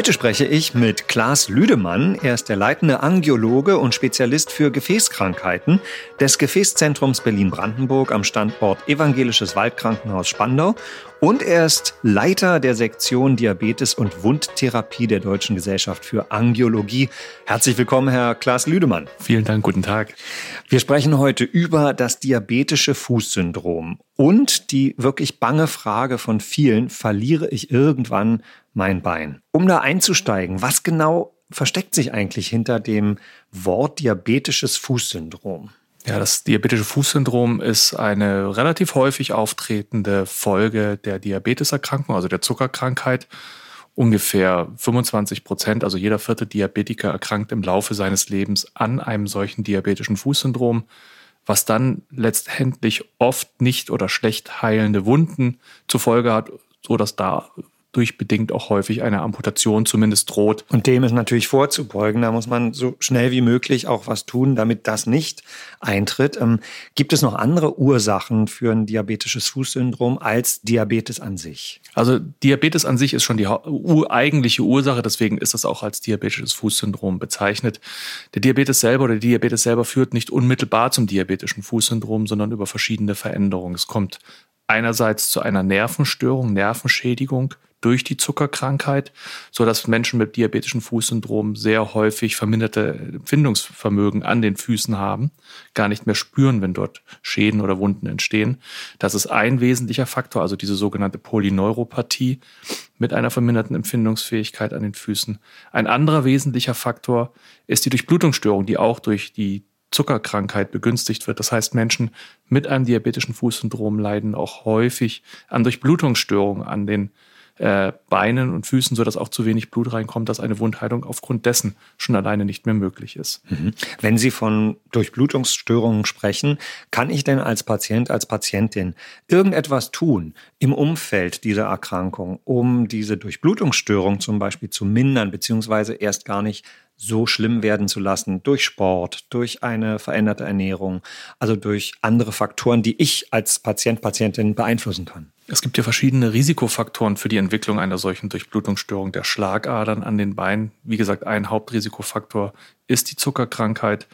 Heute spreche ich mit Klaas Lüdemann. Er ist der leitende Angiologe und Spezialist für Gefäßkrankheiten des Gefäßzentrums Berlin-Brandenburg am Standort Evangelisches Waldkrankenhaus Spandau. Und er ist Leiter der Sektion Diabetes und Wundtherapie der Deutschen Gesellschaft für Angiologie. Herzlich willkommen, Herr Klaas Lüdemann. Vielen Dank, guten Tag. Wir sprechen heute über das diabetische Fußsyndrom und die wirklich bange Frage von vielen, verliere ich irgendwann mein Bein. Um da einzusteigen, was genau versteckt sich eigentlich hinter dem Wort diabetisches Fußsyndrom? Ja, das diabetische Fußsyndrom ist eine relativ häufig auftretende Folge der Diabeteserkrankung, also der Zuckerkrankheit. Ungefähr 25 Prozent, also jeder vierte Diabetiker erkrankt im Laufe seines Lebens an einem solchen diabetischen Fußsyndrom, was dann letztendlich oft nicht oder schlecht heilende Wunden zur Folge hat, so dass da durchbedingt auch häufig eine Amputation zumindest droht. Und dem ist natürlich vorzubeugen. Da muss man so schnell wie möglich auch was tun, damit das nicht eintritt. Ähm, gibt es noch andere Ursachen für ein diabetisches Fußsyndrom als Diabetes an sich? Also Diabetes an sich ist schon die eigentliche Ursache, deswegen ist das auch als diabetisches Fußsyndrom bezeichnet. Der Diabetes selber oder der Diabetes selber führt nicht unmittelbar zum diabetischen Fußsyndrom, sondern über verschiedene Veränderungen. Es kommt einerseits zu einer Nervenstörung, Nervenschädigung, durch die Zuckerkrankheit, so dass Menschen mit diabetischem Fußsyndrom sehr häufig verminderte Empfindungsvermögen an den Füßen haben, gar nicht mehr spüren, wenn dort Schäden oder Wunden entstehen. Das ist ein wesentlicher Faktor, also diese sogenannte Polyneuropathie mit einer verminderten Empfindungsfähigkeit an den Füßen. Ein anderer wesentlicher Faktor ist die Durchblutungsstörung, die auch durch die Zuckerkrankheit begünstigt wird. Das heißt, Menschen mit einem diabetischen Fußsyndrom leiden auch häufig an Durchblutungsstörungen an den äh, Beinen und Füßen, sodass auch zu wenig Blut reinkommt, dass eine Wundheilung aufgrund dessen schon alleine nicht mehr möglich ist. Mhm. Wenn Sie von Durchblutungsstörungen sprechen, kann ich denn als Patient, als Patientin irgendetwas tun im Umfeld dieser Erkrankung, um diese Durchblutungsstörung zum Beispiel zu mindern, beziehungsweise erst gar nicht so schlimm werden zu lassen durch Sport, durch eine veränderte Ernährung, also durch andere Faktoren, die ich als Patient, Patientin beeinflussen kann. Es gibt ja verschiedene Risikofaktoren für die Entwicklung einer solchen Durchblutungsstörung der Schlagadern an den Beinen. Wie gesagt, ein Hauptrisikofaktor ist die Zuckerkrankheit.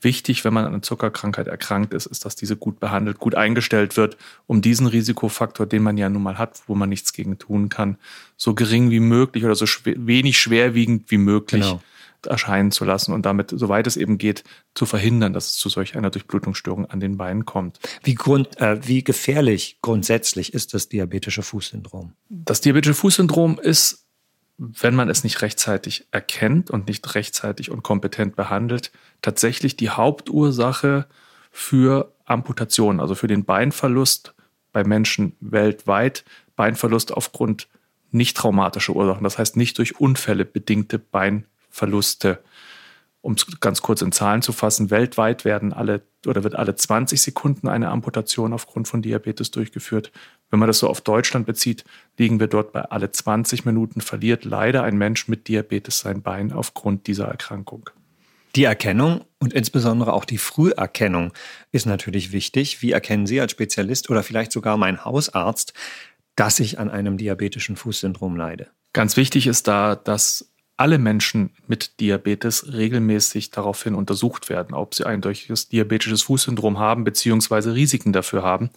Wichtig, wenn man an einer Zuckerkrankheit erkrankt ist, ist, dass diese gut behandelt, gut eingestellt wird, um diesen Risikofaktor, den man ja nun mal hat, wo man nichts gegen tun kann, so gering wie möglich oder so schwer, wenig schwerwiegend wie möglich genau erscheinen zu lassen und damit, soweit es eben geht, zu verhindern, dass es zu solch einer Durchblutungsstörung an den Beinen kommt. Wie, grund, äh, wie gefährlich grundsätzlich ist das diabetische Fußsyndrom? Das diabetische Fußsyndrom ist, wenn man es nicht rechtzeitig erkennt und nicht rechtzeitig und kompetent behandelt, tatsächlich die Hauptursache für Amputation, also für den Beinverlust bei Menschen weltweit. Beinverlust aufgrund nicht traumatischer Ursachen, das heißt nicht durch Unfälle bedingte Beinverlust. Verluste. Um es ganz kurz in Zahlen zu fassen, weltweit werden alle oder wird alle 20 Sekunden eine Amputation aufgrund von Diabetes durchgeführt. Wenn man das so auf Deutschland bezieht, liegen wir dort bei alle 20 Minuten verliert leider ein Mensch mit Diabetes sein Bein aufgrund dieser Erkrankung. Die Erkennung und insbesondere auch die Früherkennung ist natürlich wichtig. Wie erkennen Sie als Spezialist oder vielleicht sogar mein Hausarzt, dass ich an einem diabetischen Fußsyndrom leide? Ganz wichtig ist da, dass alle Menschen mit Diabetes regelmäßig daraufhin untersucht werden, ob sie ein solches diabetisches Fußsyndrom haben beziehungsweise Risiken dafür haben.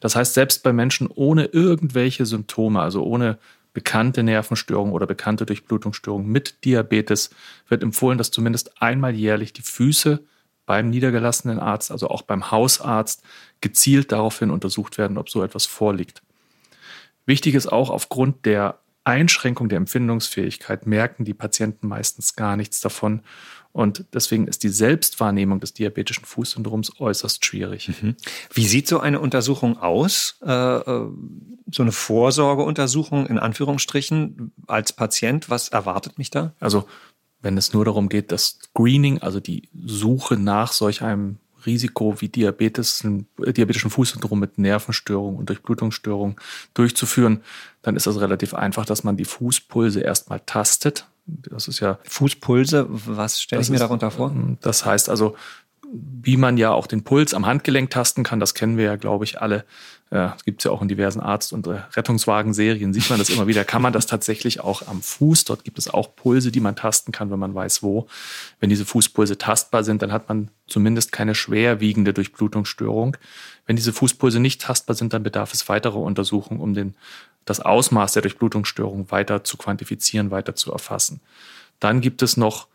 Das heißt, selbst bei Menschen ohne irgendwelche Symptome, also ohne bekannte Nervenstörungen oder bekannte Durchblutungsstörungen mit Diabetes, wird empfohlen, dass zumindest einmal jährlich die Füße beim niedergelassenen Arzt, also auch beim Hausarzt, gezielt daraufhin untersucht werden, ob so etwas vorliegt. Wichtig ist auch aufgrund der Einschränkung der Empfindungsfähigkeit merken die Patienten meistens gar nichts davon. Und deswegen ist die Selbstwahrnehmung des diabetischen Fußsyndroms äußerst schwierig. Mhm. Wie sieht so eine Untersuchung aus? Äh, äh, so eine Vorsorgeuntersuchung in Anführungsstrichen als Patient? Was erwartet mich da? Also wenn es nur darum geht, das Screening, also die Suche nach solch einem Risiko wie Diabetes, äh, diabetischen Fußsyndrom mit Nervenstörungen und Durchblutungsstörungen durchzuführen, dann ist das relativ einfach, dass man die Fußpulse erstmal tastet. Das ist ja Fußpulse. Was stelle ich mir darunter vor? Das heißt also, wie man ja auch den Puls am Handgelenk tasten kann, das kennen wir ja, glaube ich, alle. Äh, gibt es ja auch in diversen Arzt- und äh, Rettungswagen-Serien, sieht man das immer wieder. Kann man das tatsächlich auch am Fuß? Dort gibt es auch Pulse, die man tasten kann, wenn man weiß, wo. Wenn diese Fußpulse tastbar sind, dann hat man zumindest keine schwerwiegende Durchblutungsstörung. Wenn diese Fußpulse nicht tastbar sind, dann bedarf es weiterer Untersuchungen, um den, das Ausmaß der Durchblutungsstörung weiter zu quantifizieren, weiter zu erfassen. Dann gibt es noch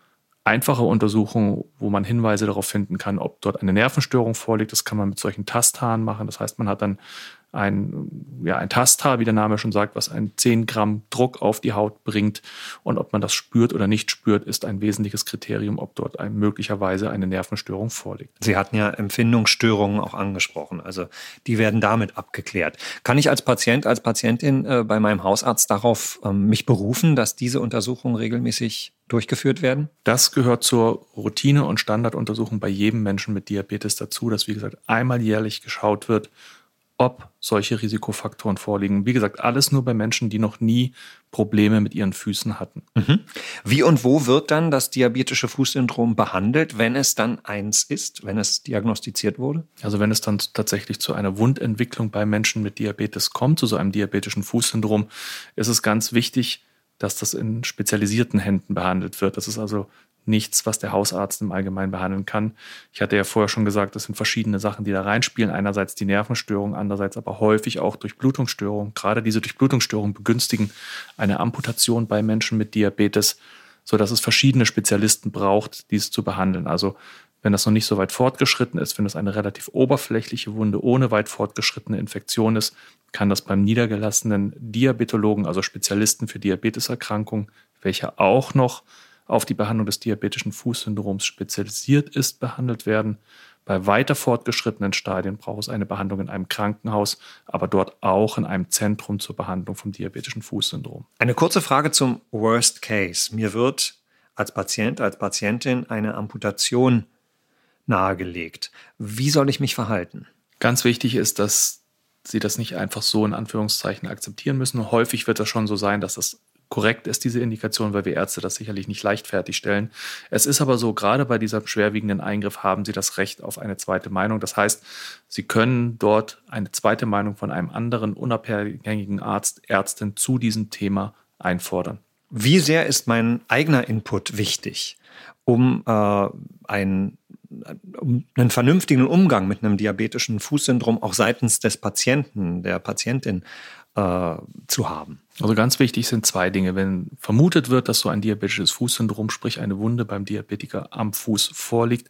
einfache Untersuchungen, wo man Hinweise darauf finden kann, ob dort eine Nervenstörung vorliegt. Das kann man mit solchen Tasthaaren machen. Das heißt, man hat dann ein, ja, ein Tasthaar, wie der Name schon sagt, was einen 10 Gramm Druck auf die Haut bringt. Und ob man das spürt oder nicht spürt, ist ein wesentliches Kriterium, ob dort ein, möglicherweise eine Nervenstörung vorliegt. Sie hatten ja Empfindungsstörungen auch angesprochen. Also die werden damit abgeklärt. Kann ich als Patient, als Patientin äh, bei meinem Hausarzt darauf ähm, mich berufen, dass diese Untersuchungen regelmäßig durchgeführt werden? Das gehört zur Routine- und Standarduntersuchung bei jedem Menschen mit Diabetes dazu, dass, wie gesagt, einmal jährlich geschaut wird, ob solche Risikofaktoren vorliegen. Wie gesagt, alles nur bei Menschen, die noch nie Probleme mit ihren Füßen hatten. Mhm. Wie und wo wird dann das diabetische Fußsyndrom behandelt, wenn es dann eins ist, wenn es diagnostiziert wurde? Also wenn es dann tatsächlich zu einer Wundentwicklung bei Menschen mit Diabetes kommt, zu so einem diabetischen Fußsyndrom, ist es ganz wichtig, dass das in spezialisierten Händen behandelt wird. Das ist also nichts, was der Hausarzt im Allgemeinen behandeln kann. Ich hatte ja vorher schon gesagt, das sind verschiedene Sachen, die da reinspielen. Einerseits die Nervenstörung, andererseits aber häufig auch Durchblutungsstörungen. Gerade diese Durchblutungsstörungen begünstigen eine Amputation bei Menschen mit Diabetes, sodass es verschiedene Spezialisten braucht, dies zu behandeln. Also wenn das noch nicht so weit fortgeschritten ist, wenn es eine relativ oberflächliche Wunde ohne weit fortgeschrittene Infektion ist, kann das beim niedergelassenen Diabetologen, also Spezialisten für Diabeteserkrankungen, welcher auch noch auf die Behandlung des diabetischen Fußsyndroms spezialisiert ist, behandelt werden. Bei weiter fortgeschrittenen Stadien braucht es eine Behandlung in einem Krankenhaus, aber dort auch in einem Zentrum zur Behandlung vom diabetischen Fußsyndrom. Eine kurze Frage zum Worst Case. Mir wird als Patient, als Patientin eine Amputation nahegelegt. Wie soll ich mich verhalten? Ganz wichtig ist, dass Sie das nicht einfach so in Anführungszeichen akzeptieren müssen. häufig wird das schon so sein, dass das korrekt ist, diese Indikation, weil wir Ärzte das sicherlich nicht leichtfertig stellen. Es ist aber so, gerade bei diesem schwerwiegenden Eingriff haben Sie das Recht auf eine zweite Meinung. Das heißt, Sie können dort eine zweite Meinung von einem anderen unabhängigen Arzt, Ärztin zu diesem Thema einfordern. Wie sehr ist mein eigener Input wichtig, um äh, ein um einen vernünftigen Umgang mit einem diabetischen Fußsyndrom auch seitens des Patienten, der Patientin äh, zu haben. Also ganz wichtig sind zwei Dinge. Wenn vermutet wird, dass so ein diabetisches Fußsyndrom, sprich eine Wunde beim Diabetiker am Fuß vorliegt,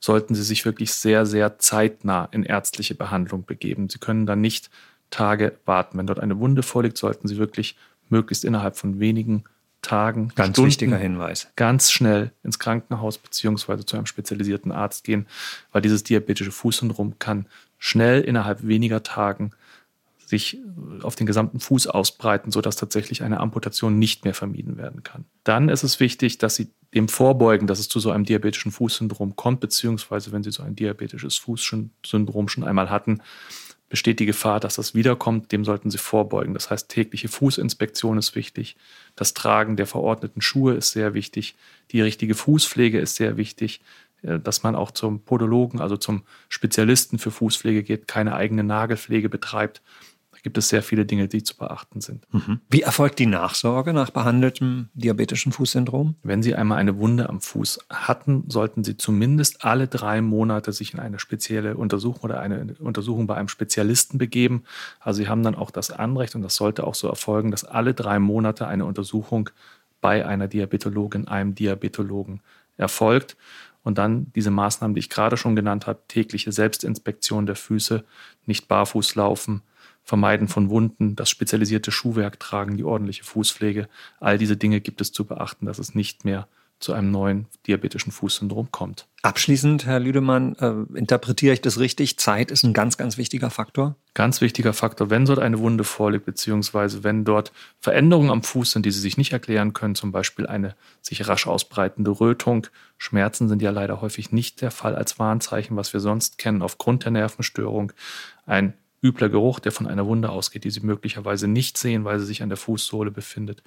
sollten Sie sich wirklich sehr, sehr zeitnah in ärztliche Behandlung begeben. Sie können dann nicht Tage warten. Wenn dort eine Wunde vorliegt, sollten Sie wirklich möglichst innerhalb von wenigen Tagen, ganz Stunden, wichtiger Hinweis, ganz schnell ins Krankenhaus beziehungsweise zu einem spezialisierten Arzt gehen, weil dieses diabetische Fußsyndrom kann schnell innerhalb weniger Tagen sich auf den gesamten Fuß ausbreiten, sodass tatsächlich eine Amputation nicht mehr vermieden werden kann. Dann ist es wichtig, dass Sie dem vorbeugen, dass es zu so einem diabetischen Fußsyndrom kommt, beziehungsweise wenn Sie so ein diabetisches Fußsyndrom schon einmal hatten, besteht die Gefahr, dass das wiederkommt. Dem sollten Sie vorbeugen. Das heißt, tägliche Fußinspektion ist wichtig. Das Tragen der verordneten Schuhe ist sehr wichtig. Die richtige Fußpflege ist sehr wichtig. Äh, dass man auch zum Podologen, also zum Spezialisten für Fußpflege geht, keine eigene Nagelpflege betreibt, gibt es sehr viele Dinge, die zu beachten sind. Mhm. Wie erfolgt die Nachsorge nach behandeltem diabetischen Fußsyndrom? Wenn Sie einmal eine Wunde am Fuß hatten, sollten Sie zumindest alle drei Monate sich in eine spezielle Untersuchung oder eine Untersuchung bei einem Spezialisten begeben. Also Sie haben dann auch das Anrecht, und das sollte auch so erfolgen, dass alle drei Monate eine Untersuchung bei einer Diabetologin, einem Diabetologen erfolgt. Und dann diese Maßnahmen, die ich gerade schon genannt habe, tägliche Selbstinspektion der Füße, nicht barfuß laufen, Vermeiden von Wunden, das spezialisierte Schuhwerk tragen, die ordentliche Fußpflege. All diese Dinge gibt es zu beachten, dass es nicht mehr zu einem neuen diabetischen Fußsyndrom kommt. Abschließend, Herr Lüdemann, äh, interpretiere ich das richtig? Zeit ist ein ganz, ganz wichtiger Faktor? Ganz wichtiger Faktor, wenn dort eine Wunde vorliegt, beziehungsweise wenn dort Veränderungen am Fuß sind, die Sie sich nicht erklären können, zum Beispiel eine sich rasch ausbreitende Rötung. Schmerzen sind ja leider häufig nicht der Fall als Warnzeichen, was wir sonst kennen aufgrund der Nervenstörung. Ein übler Geruch, der von einer Wunde ausgeht, die Sie möglicherweise nicht sehen, weil sie sich an der Fußsohle befindet.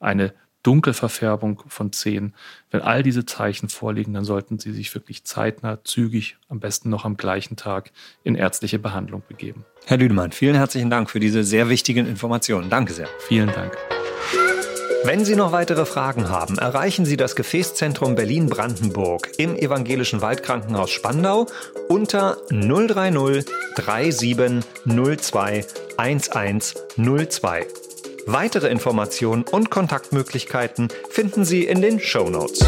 Eine Dunkelverfärbung von Zehen. Wenn all diese Zeichen vorliegen, dann sollten Sie sich wirklich zeitnah, zügig, am besten noch am gleichen Tag in ärztliche Behandlung begeben. Herr Lüdemann, vielen herzlichen Dank für diese sehr wichtigen Informationen. Danke sehr. Vielen Dank. Wenn Sie noch weitere Fragen haben, erreichen Sie das Gefäßzentrum Berlin-Brandenburg im Evangelischen Waldkrankenhaus Spandau unter 030 3702 1102. Weitere Informationen und Kontaktmöglichkeiten finden Sie in den Show Notes.